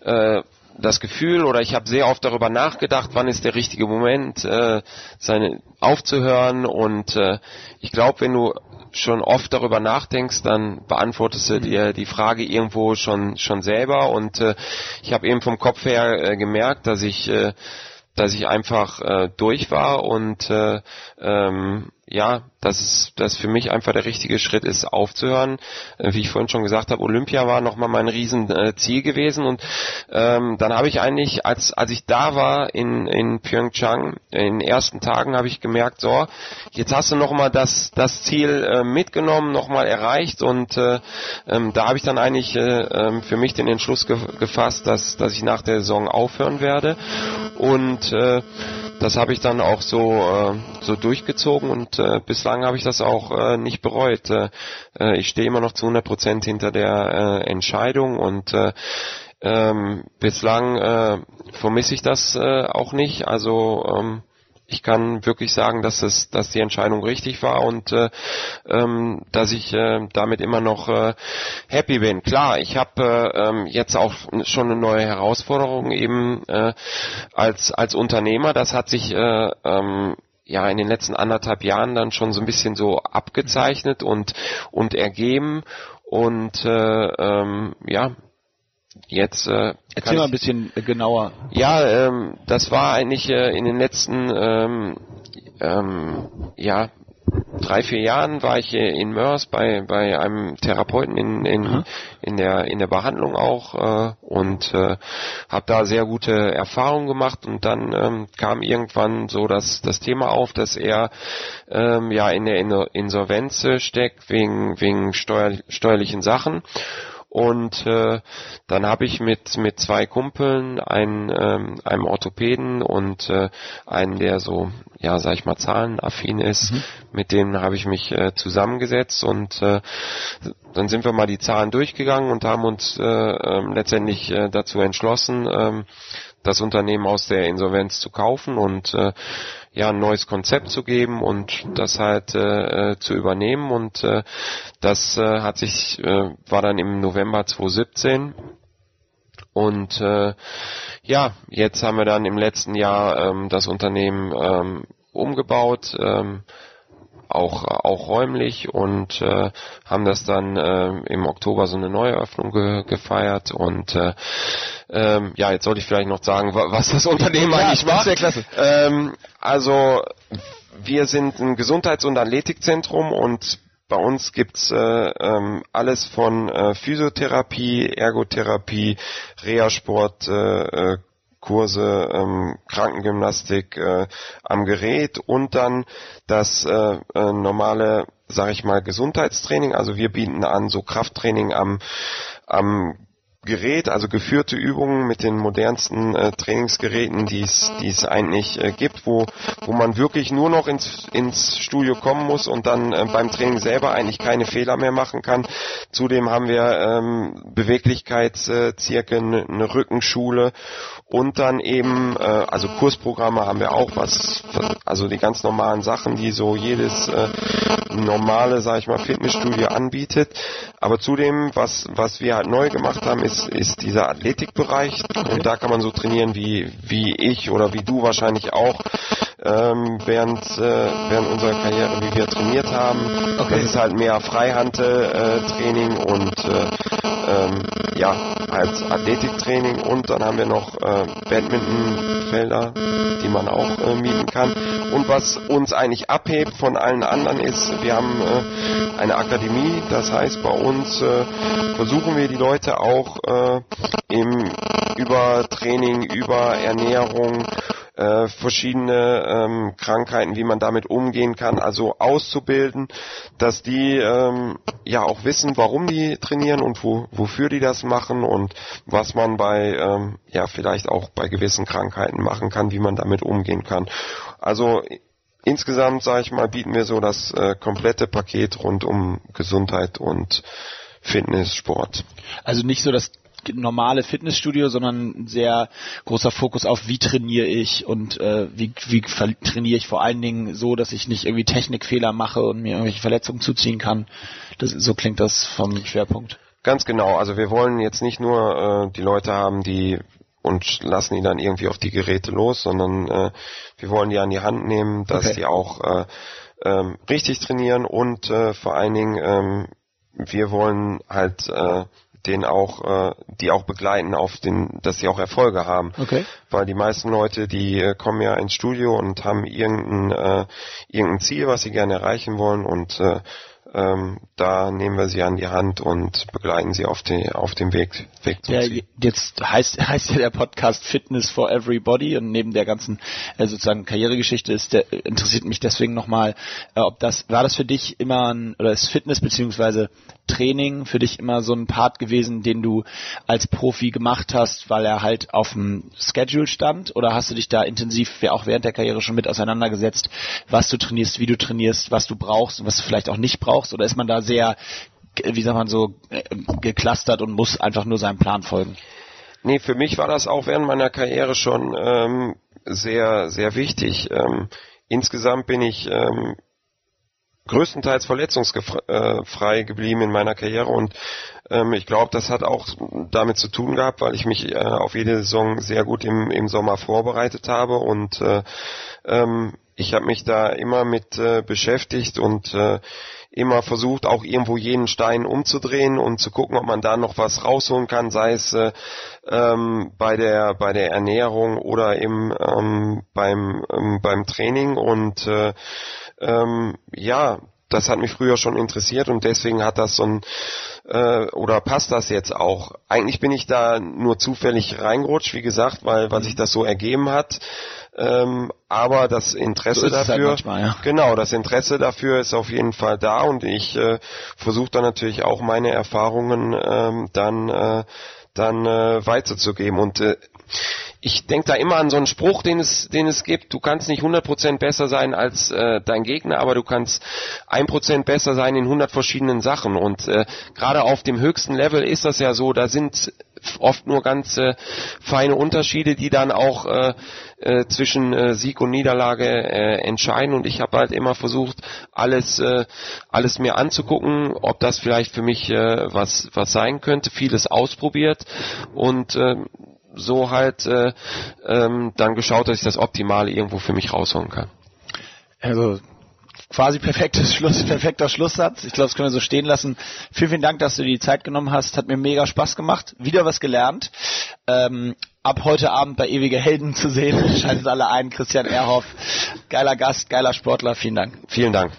äh, das Gefühl oder ich habe sehr oft darüber nachgedacht, wann ist der richtige Moment, äh, seine aufzuhören. Und äh, ich glaube, wenn du schon oft darüber nachdenkst, dann beantwortest du dir die Frage irgendwo schon schon selber. Und äh, ich habe eben vom Kopf her äh, gemerkt, dass ich äh, dass ich einfach äh, durch war. Und äh, ähm, ja, dass es dass für mich einfach der richtige Schritt ist, aufzuhören. Äh, wie ich vorhin schon gesagt habe, Olympia war nochmal mein Riesenziel äh, gewesen und ähm, dann habe ich eigentlich, als als ich da war in in Pyeongchang, in den ersten Tagen habe ich gemerkt, so, jetzt hast du nochmal das das Ziel äh, mitgenommen, nochmal erreicht und äh, ähm, da habe ich dann eigentlich äh, ähm, für mich den Entschluss ge gefasst, dass dass ich nach der Saison aufhören werde und äh, das habe ich dann auch so äh, so durchgezogen und äh, bislang habe ich das auch äh, nicht bereut. Äh, äh ich stehe immer noch zu 100 Prozent hinter der äh, Entscheidung und äh, ähm, bislang äh, vermisse ich das äh, auch nicht. Also ähm, ich kann wirklich sagen, dass es, dass die Entscheidung richtig war und äh, ähm, dass ich äh, damit immer noch äh, happy bin. Klar, ich habe äh, ähm, jetzt auch schon eine neue Herausforderung eben äh, als als Unternehmer. Das hat sich äh, ähm, ja in den letzten anderthalb Jahren dann schon so ein bisschen so abgezeichnet und und ergeben und äh, ähm, ja Jetzt äh, erzähl mal ein bisschen genauer. Ja, ähm, das war eigentlich äh, in den letzten ähm, ähm, ja drei vier Jahren war ich in Mörs bei bei einem Therapeuten in in, in der in der Behandlung auch äh, und äh, habe da sehr gute Erfahrungen gemacht und dann ähm, kam irgendwann so das das Thema auf, dass er ähm, ja in der Insolvenz steckt wegen wegen steuer, steuerlichen Sachen und äh, dann habe ich mit mit zwei Kumpeln, einen, ähm, einem Orthopäden und äh, einen, der so, ja, sag ich mal, zahlenaffin ist, mhm. mit denen habe ich mich äh, zusammengesetzt und äh, dann sind wir mal die Zahlen durchgegangen und haben uns äh, äh, letztendlich äh, dazu entschlossen, äh, das Unternehmen aus der Insolvenz zu kaufen und äh, ja ein neues Konzept zu geben und das halt äh, äh, zu übernehmen. Und äh, das äh, hat sich äh, war dann im November 2017 und äh, ja jetzt haben wir dann im letzten Jahr ähm, das Unternehmen ähm, umgebaut. Ähm, auch auch räumlich und äh, haben das dann äh, im Oktober so eine Neueröffnung ge gefeiert und äh, ähm, ja jetzt sollte ich vielleicht noch sagen was das Unternehmen ja, eigentlich macht. Sehr klasse. Ähm, also wir sind ein Gesundheits- und Athletikzentrum und bei uns gibt's äh, ähm, alles von äh, Physiotherapie, Ergotherapie, Reha-Sport, äh, äh Kurse ähm, Krankengymnastik äh, am Gerät und dann das äh, äh, normale, sag ich mal, Gesundheitstraining. Also wir bieten an so Krafttraining am am Gerät, also geführte Übungen mit den modernsten äh, Trainingsgeräten, die es eigentlich äh, gibt, wo, wo man wirklich nur noch ins, ins Studio kommen muss und dann äh, beim Training selber eigentlich keine Fehler mehr machen kann. Zudem haben wir ähm, Beweglichkeitszirkel, äh, eine Rückenschule und dann eben, äh, also Kursprogramme haben wir auch, was, also die ganz normalen Sachen, die so jedes äh, normale, sag ich mal, Fitnessstudio anbietet. Aber zudem, was, was wir halt neu gemacht haben, ist, ist dieser Athletikbereich. Und da kann man so trainieren wie, wie ich oder wie du wahrscheinlich auch ähm, während, äh, während unserer Karriere, wie wir trainiert haben. Okay. Das ist halt mehr Freihandeltraining äh, und äh, ähm, ja, als Athletiktraining und dann haben wir noch äh, Badmintonfelder, die man auch äh, mieten kann. Und was uns eigentlich abhebt von allen anderen ist, wir haben äh, eine Akademie, das heißt bei uns äh, versuchen wir die Leute auch äh, im, über Training, über Ernährung äh, verschiedene ähm, Krankheiten, wie man damit umgehen kann, also auszubilden, dass die ähm, ja auch wissen, warum die trainieren und wo, wofür die das machen und was man bei ähm, ja vielleicht auch bei gewissen Krankheiten machen kann, wie man damit umgehen kann. Also insgesamt sage ich mal bieten wir so das äh, komplette Paket rund um Gesundheit und Fitness, Sport. Also nicht so das normale Fitnessstudio, sondern ein sehr großer Fokus auf, wie trainiere ich und äh, wie, wie trainiere ich vor allen Dingen so, dass ich nicht irgendwie Technikfehler mache und mir irgendwelche Verletzungen zuziehen kann. Das, so klingt das vom Schwerpunkt. Ganz genau. Also wir wollen jetzt nicht nur äh, die Leute haben, die und lassen die dann irgendwie auf die Geräte los, sondern äh, wir wollen die an die Hand nehmen, dass okay. die auch äh, ähm, richtig trainieren und äh, vor allen Dingen ähm, wir wollen halt äh, den auch, äh, die auch begleiten auf den, dass sie auch Erfolge haben. Okay. Weil die meisten Leute, die äh, kommen ja ins Studio und haben irgendein, äh, irgendein Ziel, was sie gerne erreichen wollen und äh, ähm, da nehmen wir sie an die Hand und begleiten sie auf, die, auf dem Weg, Weg zum ja, Ziel. Jetzt heißt, heißt ja der Podcast Fitness for Everybody und neben der ganzen äh, sozusagen Karrieregeschichte ist der, interessiert mich deswegen nochmal, äh, ob das, war das für dich immer ein, oder ist Fitness beziehungsweise Training für dich immer so ein Part gewesen, den du als Profi gemacht hast, weil er halt auf dem Schedule stand? Oder hast du dich da intensiv auch während der Karriere schon mit auseinandergesetzt, was du trainierst, wie du trainierst, was du brauchst und was du vielleicht auch nicht brauchst? Oder ist man da sehr, wie sagt man so, äh, geklustert und muss einfach nur seinem Plan folgen? Nee, für mich war das auch während meiner Karriere schon ähm, sehr, sehr wichtig. Ähm, insgesamt bin ich ähm, größtenteils verletzungsfrei geblieben in meiner Karriere und ähm, ich glaube, das hat auch damit zu tun gehabt, weil ich mich äh, auf jede Saison sehr gut im, im Sommer vorbereitet habe und äh, ähm, ich habe mich da immer mit äh, beschäftigt und äh, immer versucht, auch irgendwo jeden Stein umzudrehen und zu gucken, ob man da noch was rausholen kann, sei es äh, ähm, bei der bei der Ernährung oder im ähm, beim ähm, beim Training und äh, ähm, ja, das hat mich früher schon interessiert und deswegen hat das so ein äh, oder passt das jetzt auch. Eigentlich bin ich da nur zufällig reingerutscht, wie gesagt, weil weil sich das so ergeben hat. Ähm, aber das Interesse so halt dafür, halt manchmal, ja. genau, das Interesse dafür ist auf jeden Fall da und ich äh, versuche dann natürlich auch meine Erfahrungen ähm, dann äh, dann äh, weiterzugeben und äh, ich denke da immer an so einen Spruch, den es, den es gibt. Du kannst nicht 100% besser sein als äh, dein Gegner, aber du kannst 1% besser sein in 100 verschiedenen Sachen. Und äh, gerade auf dem höchsten Level ist das ja so, da sind oft nur ganz äh, feine Unterschiede, die dann auch äh, äh, zwischen äh, Sieg und Niederlage äh, entscheiden. Und ich habe halt immer versucht, alles, äh, alles mir anzugucken, ob das vielleicht für mich äh, was, was sein könnte. Vieles ausprobiert und äh, so halt äh, ähm, dann geschaut, dass ich das Optimale irgendwo für mich rausholen kann. Also quasi perfektes Schluss, perfekter Schlusssatz. Ich glaube, das können wir so stehen lassen. Vielen, vielen Dank, dass du dir die Zeit genommen hast. Hat mir mega Spaß gemacht. Wieder was gelernt. Ähm, ab heute Abend bei Ewige Helden zu sehen. Schaltet alle ein. Christian Erhoff. Geiler Gast, geiler Sportler. Vielen Dank. Vielen Dank.